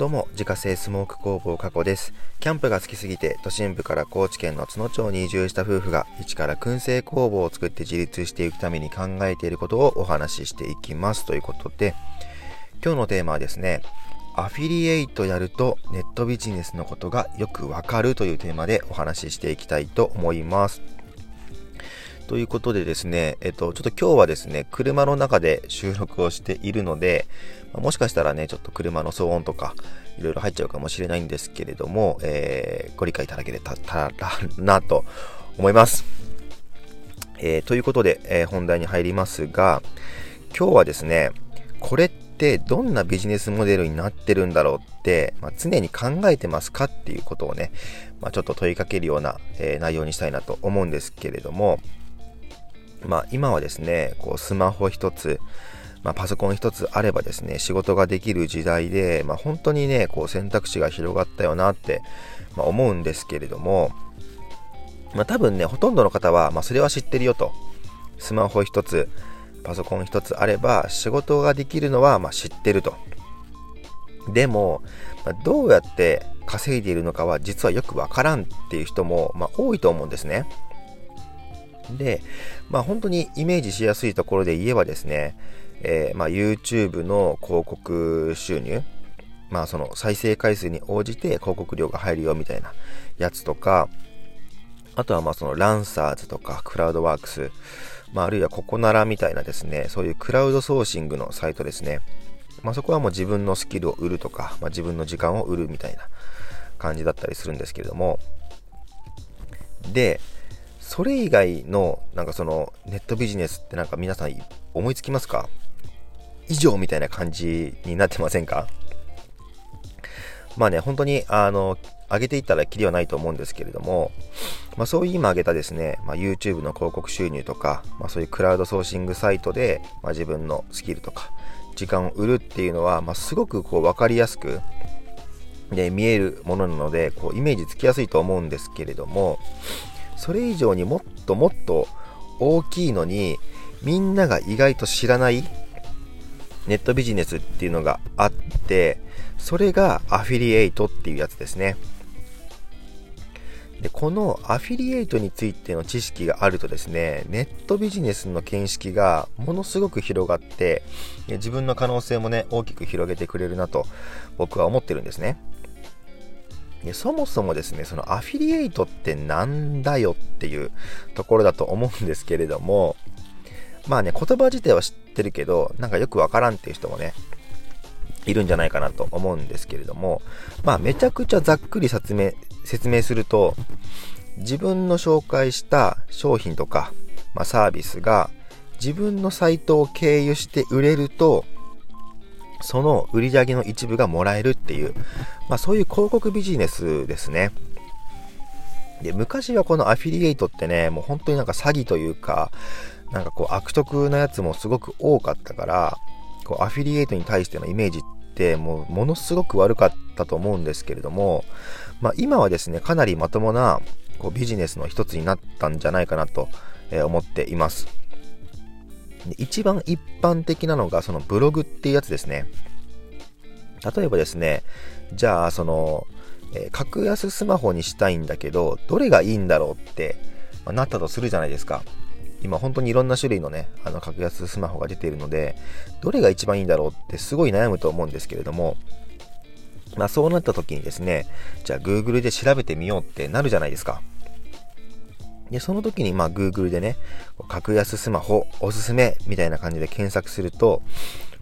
どうも、自家製スモーク工房加古です。キャンプが好きすぎて、都心部から高知県の津野町に移住した夫婦が、一から燻製工房を作って自立していくために考えていることをお話ししていきます。ということで、今日のテーマはですね、アフィリエイトやるとネットビジネスのことがよくわかるというテーマでお話ししていきたいと思います。ということでですね、えっと、ちょっと今日はですね、車の中で収録をしているので、もしかしたらね、ちょっと車の騒音とか、いろいろ入っちゃうかもしれないんですけれども、えー、ご理解いただけたらなと思います。えー、ということで、えー、本題に入りますが、今日はですね、これってどんなビジネスモデルになってるんだろうって、まあ、常に考えてますかっていうことをね、まあ、ちょっと問いかけるような、え内容にしたいなと思うんですけれども、まあ、今はですね、こうスマホ一つ、まあ、パソコン一つあればですね、仕事ができる時代で、まあ、本当にね、こう選択肢が広がったよなって、まあ、思うんですけれども、まあ、多分ね、ほとんどの方は、まあ、それは知ってるよと。スマホ一つ、パソコン一つあれば、仕事ができるのは、まあ、知ってると。でも、まあ、どうやって稼いでいるのかは実はよくわからんっていう人も、まあ、多いと思うんですね。で、まあ、本当にイメージしやすいところで言えばですね、えー、まあ、YouTube の広告収入、まあ、その再生回数に応じて広告料が入るよみたいなやつとか、あとはまあそのランサーズとかクラウドワークス、まあ、あるいはココナラみたいなですね、そういうクラウドソーシングのサイトですね。まあ、そこはもう自分のスキルを売るとか、まあ、自分の時間を売るみたいな感じだったりするんですけれども、で、それ以外のなんかそのネットビジネスってなんか皆さん思いつきますか？以上みたいな感じになってませんか？まあね、本当に、あの、上げていったらきりはないと思うんですけれども、まあそういう今挙げたですね、まあ、YouTube の広告収入とか、まあそういうクラウドソーシングサイトで、ま、自分のスキルとか、時間を売るっていうのは、ま、すごくこう分かりやすく、で見えるものなので、こうイメージつきやすいと思うんですけれども、それ以上にもっともっと大きいのに、みんなが意外と知らないネットビジネスっていうのがあって、それがアフィリエイトっていうやつですね。で、このアフィリエイトについての知識があるとですね、ネットビジネスの見識がものすごく広がって、自分の可能性もね、大きく広げてくれるなと僕は思ってるんですね。そもそもですね、そのアフィリエイトってなんだよっていうところだと思うんですけれども、まあね、言葉自体は知ってるけど、なんかよくわからんっていう人もね、いるんじゃないかなと思うんですけれども、まあめちゃくちゃざっくり説明、説明すると、自分の紹介した商品とか、まあ、サービスが自分のサイトを経由して売れると、その売り上げの一部がもらえるっていう、まあそういう広告ビジネスですね。で、昔はこのアフィリエイトってね、もう本当になんか詐欺というか、なんかこう悪徳なやつもすごく多かったから、こうアフィリエイトに対してのイメージってもうものすごく悪かったと思うんですけれども、まあ、今はですね、かなりまともなこうビジネスの一つになったんじゃないかなと思っています。で一番一般的なのがそのブログっていうやつですね。例えばですね、じゃあその、えー、格安スマホにしたいんだけど、どれがいいんだろうって、まあ、なったとするじゃないですか。今本当にいろんな種類のね、あの格安スマホが出ているので、どれが一番いいんだろうってすごい悩むと思うんですけれども、まあそうなった時にですね、じゃあ Google で調べてみようってなるじゃないですか。で、その時にまあ Google でね、格安スマホおすすめみたいな感じで検索すると、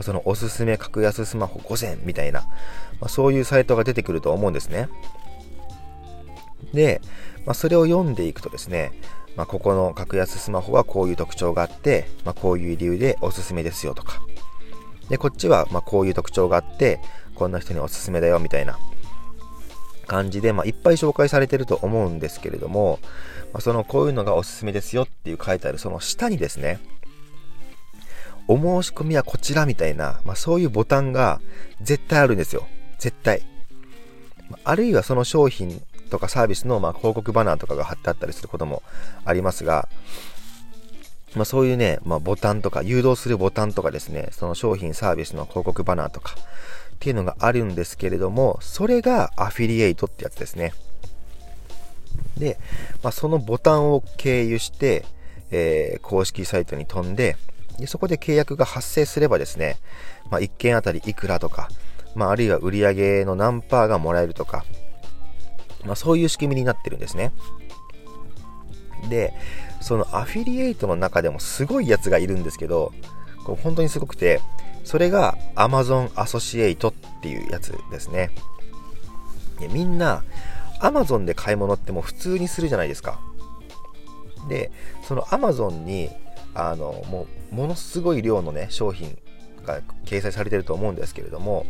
そのおすすめ格安スマホ5000みたいな、まあ、そういうサイトが出てくると思うんですね。で、まあ、それを読んでいくとですね、まあ、ここの格安スマホはこういう特徴があって、ま、こういう理由でおすすめですよとか。で、こっちはまこういう特徴があって、こんな人におすすめだよみたいな感じで、ま、いっぱい紹介されてると思うんですけれども、ま、そのこういうのがおすすめですよっていう書いてあるその下にですね、お申し込みはこちらみたいな、まあ、そういうボタンが絶対あるんですよ。絶対。あるいはその商品とかサービスのま広告バナーとかが貼ってあったりすることもありますが、まあ、そういうね、まあ、ボタンとか、誘導するボタンとかですね、その商品サービスの広告バナーとか、っていうのがあるんですけれども、それがアフィリエイトってやつですね。で、まあ、そのボタンを経由して、えー、公式サイトに飛んでで、そこで契約が発生すればですね、まあ、1件あたりいくらとか、まあ、あるいは売上の何パーがもらえるとか、まあ、そういう仕組みになってるんですね。で、そのアフィリエイトの中でもすごいやつがいるんですけど、これ本当にすごくて、それが Amazon アソシエイトっていうやつですね。みんな Amazon で買い物ってもう普通にするじゃないですか。で、その Amazon にあのもうものすごい量のね商品が掲載されてると思うんですけれども、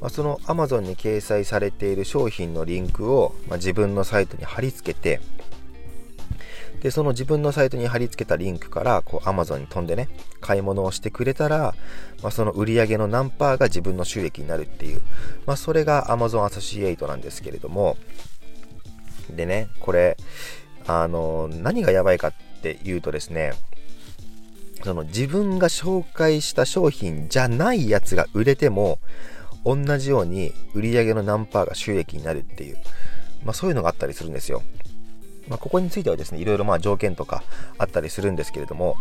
まあ、その Amazon に掲載されている商品のリンクを、まあ、自分のサイトに貼り付けてでその自分のサイトに貼り付けたリンクからこう Amazon に飛んでね買い物をしてくれたら、まあ、その売り上げの何パーが自分の収益になるっていう、まあ、それが Amazon アソシエイトなんですけれどもでねこれあの何がやばいかっていうとですねその自分が紹介した商品じゃないやつが売れても同じように売り上げの何パーが収益になるっていう、まあ、そういうのがあったりするんですよ。まあ、ここについてはですね、いろいろまあ条件とかあったりするんですけれども、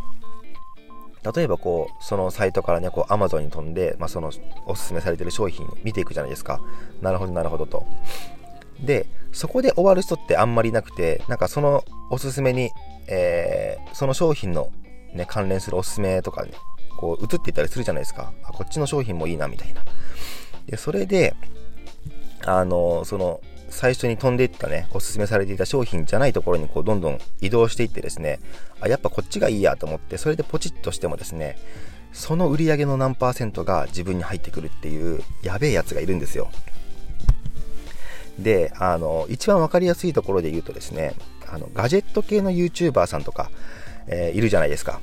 例えばこう、そのサイトからね、こう Amazon に飛んで、まあ、そのおすすめされてる商品見ていくじゃないですか。なるほど、なるほどと。で、そこで終わる人ってあんまりいなくて、なんかそのおすすめに、えー、その商品のね、関連するおすすめとかね、こう映っていったりするじゃないですか。あ、こっちの商品もいいな、みたいな。で、それで、あの、その、最初に飛んでいったね、おすすめされていた商品じゃないところにこうどんどん移動していってですね、あ、やっぱこっちがいいやと思って、それでポチッとしてもですね、その売り上げの何パーセントが自分に入ってくるっていうやべえやつがいるんですよ。で、あの、一番わかりやすいところで言うとですね、あの、ガジェット系の YouTuber さんとか、えー、いるじゃないですか。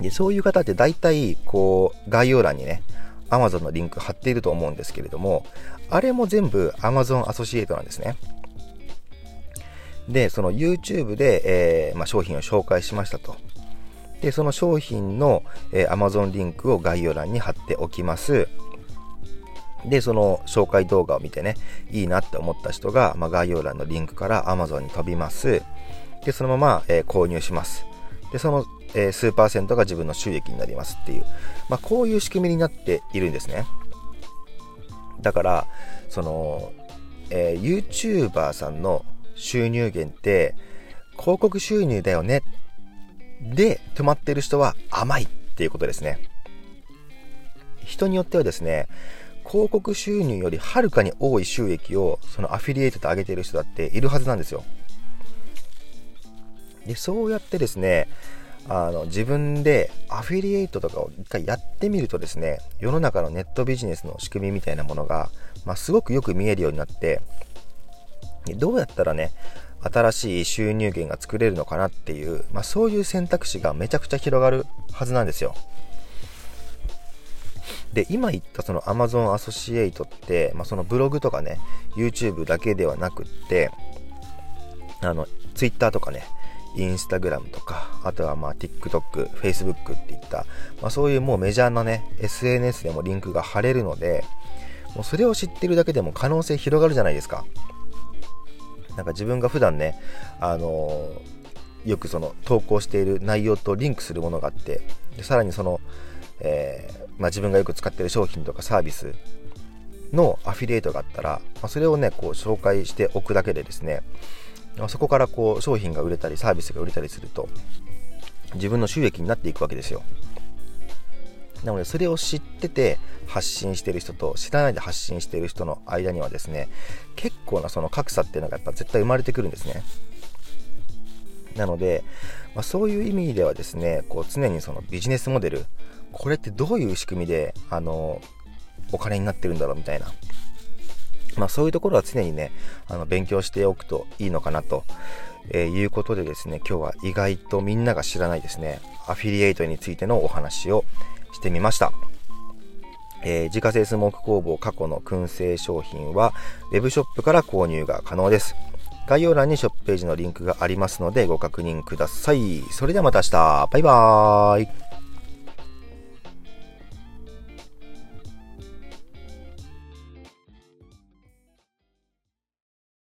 で、そういう方って大体、こう、概要欄にね、Amazon のリンク貼っていると思うんですけれども、あれも全部 Amazon アソシエイトなんですね。で、その YouTube で、えー、まあ、商品を紹介しましたと。で、その商品の、えー、Amazon リンクを概要欄に貼っておきます。で、その紹介動画を見てね、いいなって思った人が、まあ、概要欄のリンクから Amazon に飛びます。で、そのまま、えー、購入します。で、その、えー、数パーセントが自分の収益になりますっていう、まあ、こういう仕組みになっているんですね。だから、その、えー、YouTuber さんの収入源って、広告収入だよね。で、止まってる人は甘いっていうことですね。人によってはですね、広告収入よりはるかに多い収益をそのアフィリエイトと上げている人だっているはずなんですよ。でそうやってですねあの自分でアフィリエイトとかを一回やってみるとですね世の中のネットビジネスの仕組みみたいなものが、まあ、すごくよく見えるようになってどうやったらね新しい収入源が作れるのかなっていう、まあ、そういう選択肢がめちゃくちゃ広がるはずなんですよで今言ったその Amazon アソシエイトって、まあ、そのブログとかね YouTube だけではなくってあの Twitter とかねインスタグラムとか、あとはまあ TikTok、Facebook っていった、まあ、そういうもうメジャーなね、SNS でもリンクが貼れるので、もうそれを知ってるだけでも可能性広がるじゃないですか。なんか自分が普段ね、あのー、よくその投稿している内容とリンクするものがあって、でさらにその、えー、まあ、自分がよく使ってる商品とかサービスのアフィリエイトがあったら、まあ、それをね、こう紹介しておくだけでですね、そこからこう商品が売れたりサービスが売れたりすると自分の収益になっていくわけですよ。なのでそれを知ってて発信してる人と知らないで発信してる人の間にはですね結構なその格差っていうのがやっぱ絶対生まれてくるんですね。なので、まあ、そういう意味ではですねこう常にそのビジネスモデルこれってどういう仕組みであのお金になってるんだろうみたいなまあ、そういうところは常にね、あの勉強しておくといいのかなと、えー、いうことでですね、今日は意外とみんなが知らないですね、アフィリエイトについてのお話をしてみました。えー、自家製スモーク工房過去の燻製商品は Web ショップから購入が可能です。概要欄にショップページのリンクがありますのでご確認ください。それではまた明日。バイバーイ。